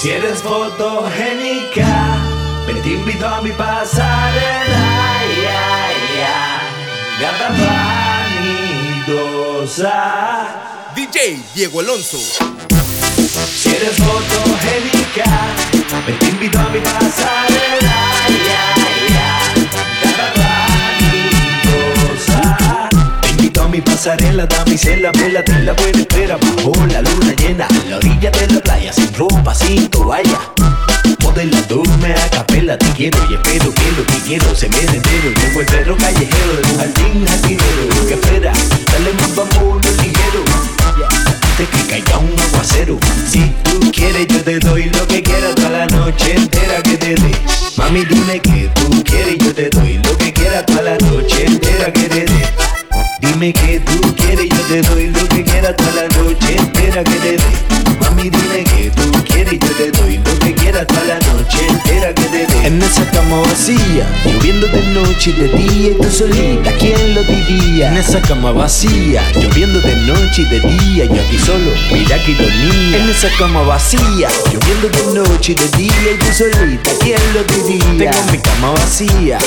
Si eres fotogénica, ven te invito a mi pasarela. Ya, ya, gata vanidosa. DJ Diego Alonso. Si eres fotogénica, ven te invito a mi pasarela. Ya, mi pasarela, damisela, vela, te la buena espera bajo la luna llena, a la orilla de la playa, sin ropa, sin toalla. Modelándome a capela, te quiero y espero que lo que quiero se me entero. Llevo el perro callejero de un jardín jardinero. Que espera, dale más vamos ligero. Antes que caiga un aguacero. Si tú quieres, yo te doy lo que quieras toda la noche entera que te dé. Mami, dime que tú quieres, yo te doy lo que quieras toda la noche entera que te dé. Dime que tú quieres, yo te doy lo que quieras toda la noche entera que te dé. Mami, dime que tú quieres, yo te doy lo que quieras toda la noche entera que te dé. En esa cama vacía, lloviendo de noche y de día y tú solita, ¿quién lo diría? En esa cama vacía, lloviendo de noche y de día, yo aquí solo, mira que ironía. En esa cama vacía, lloviendo de noche y de día y tú solita, ¿quién lo diría? Tengo mi cama vacía,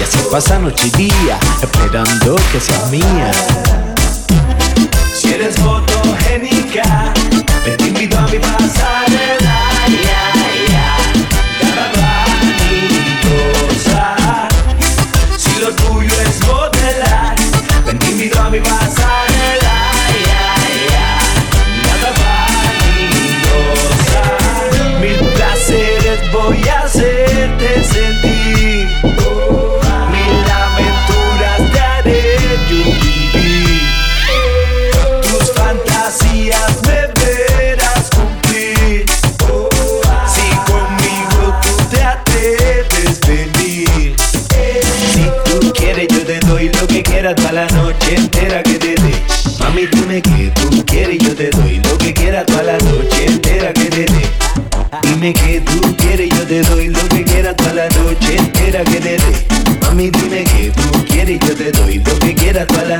y así pasa noche y día, esperando que seas mía. Si eres fotogénica, te invito a mi pasarela. Dime que tú quieres, yo te doy lo que quieras toda la noche entera que te dé. Mami, dime que tú quieres, yo te doy lo que quieras toda la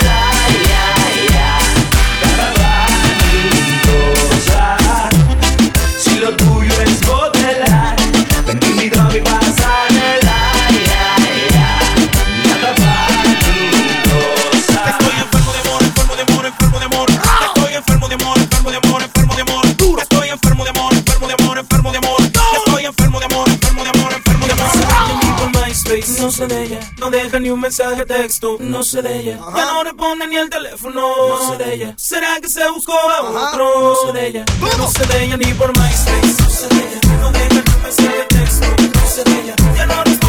Deja ni un mensaje de texto, no sé de ella. Ya no responde ni el teléfono, no sé de ella. ¿Será que se buscó a otro? No sé de ella. No sé de ella ni por MySpace, no sé de ella. No deja ni un mensaje de texto, no sé de ella. Ya no responde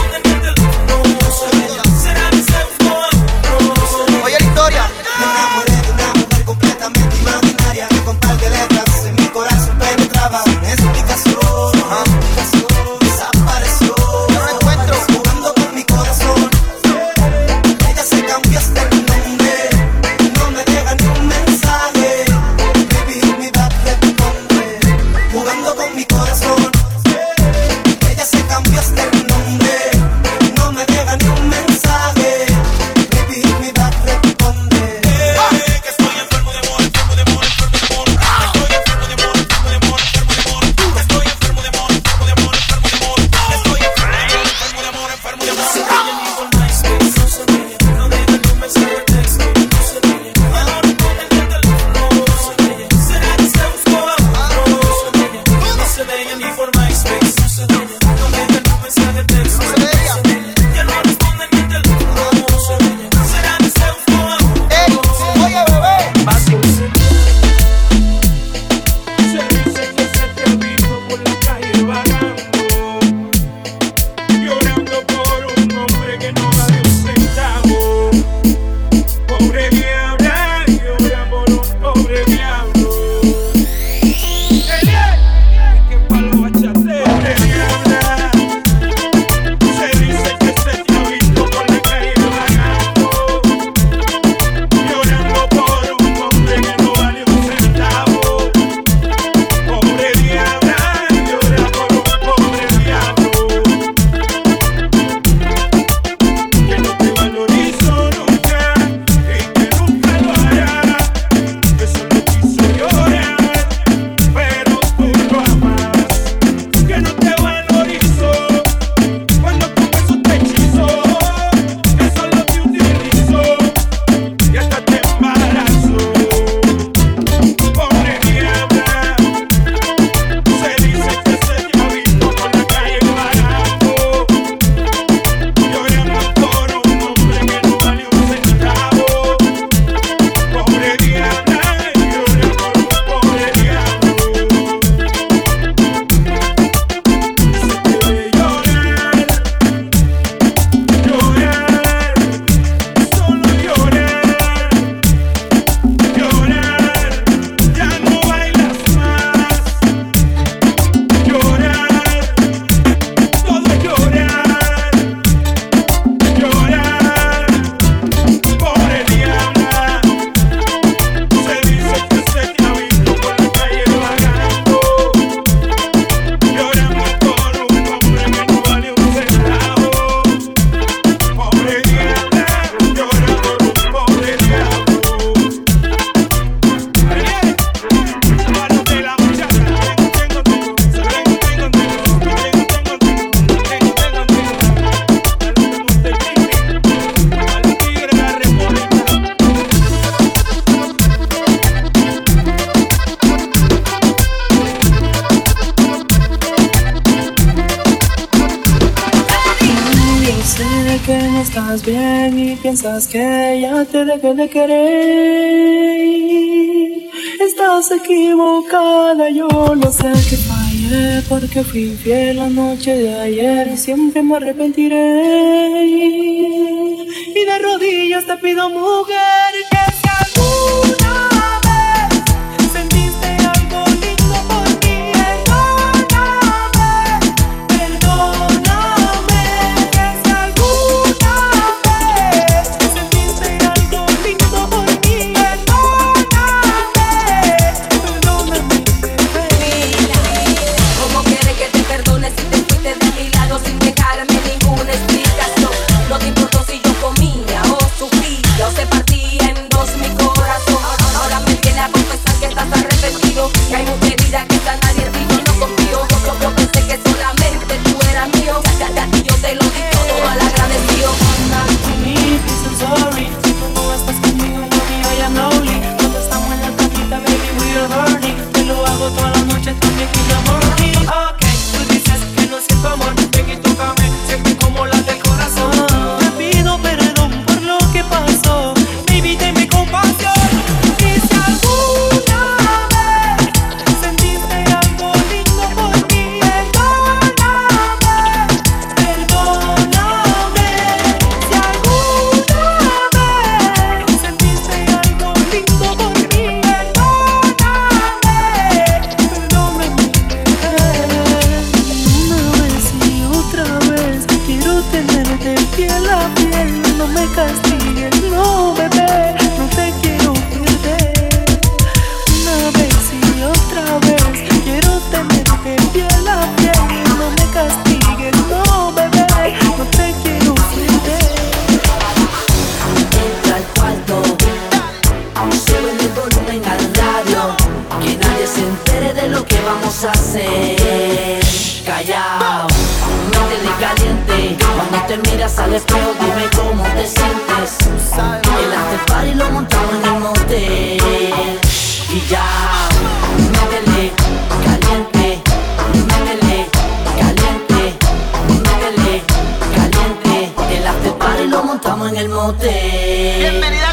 estás bien y piensas que ya te dejé de querer. Estás equivocada, yo lo sé que fallé porque fui infiel la noche de ayer y siempre me arrepentiré. Y de rodillas te pido, mujer, que te Burning, te lo hago toda la noche, amor. en el motel. Bienvenida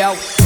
Yo,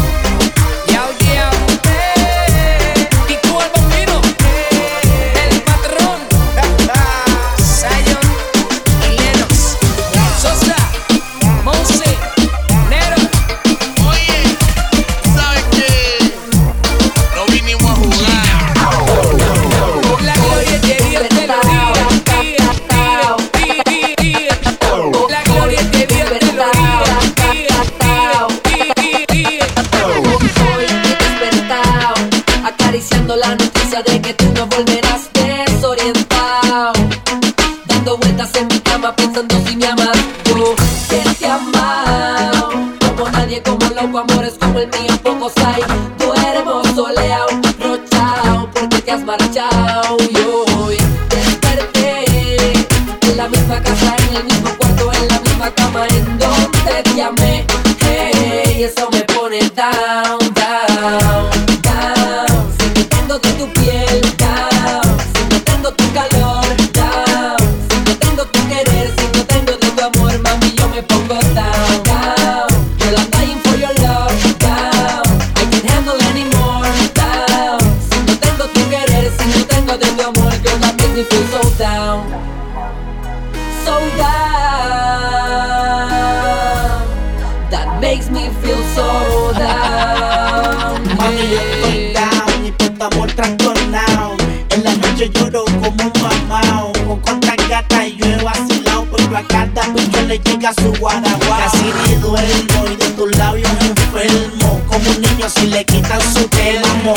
En la noche lloro como un mamao. Con cuantas gatas yo he vacilado, pero a cada bicho le llega su guaraguá. Casi ni duermo y de tus labios enfermo. Como un niño si le quitan su telmo.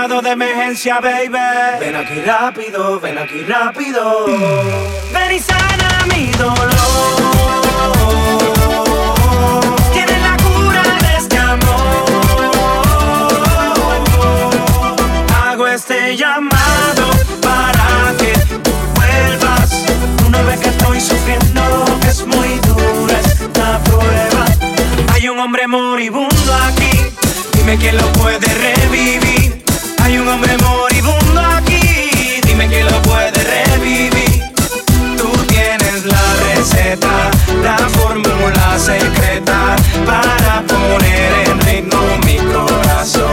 Llamado de emergencia, baby. Ven aquí rápido, ven aquí rápido. Ven y sana mi dolor. Tienes la cura de este amor. Hago este llamado para que tú vuelvas. No ves que estoy sufriendo, que es muy dura esta prueba. Hay un hombre moribundo aquí, dime quién lo puede revivir. Un hombre moribundo aquí, dime quién lo puede revivir. Tú tienes la receta, la fórmula secreta para poner en ritmo mi corazón.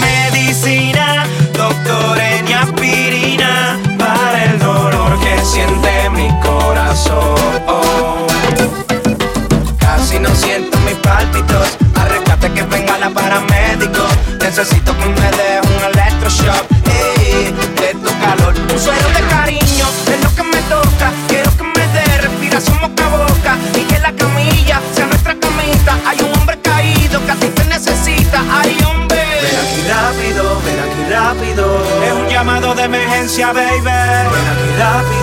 Medicina, doctor aspirina para el dolor que siente mi corazón. Casi no siento mis pálpitos. Necesito que me dé un electroshock. ey, de tu calor. Un suero de cariño es lo que me toca. Quiero que me dé respiración boca a boca. Y que la camilla sea nuestra camita. Hay un hombre caído que a ti te necesita. Hay hombre. Ven aquí rápido, ven aquí rápido. Es un llamado de emergencia, baby. Ven aquí rápido,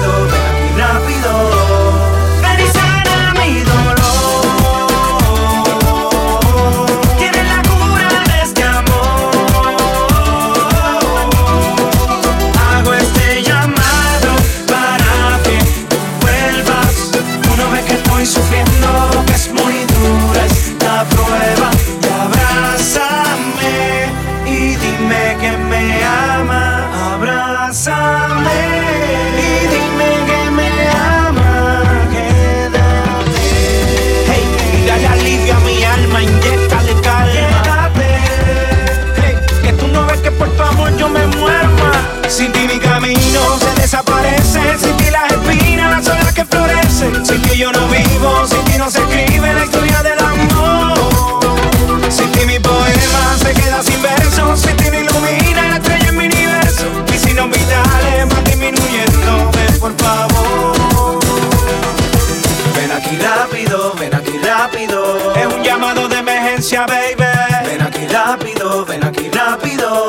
rápido, ven aquí rápido. Es un llamado de emergencia, baby. Ven aquí rápido, ven aquí rápido.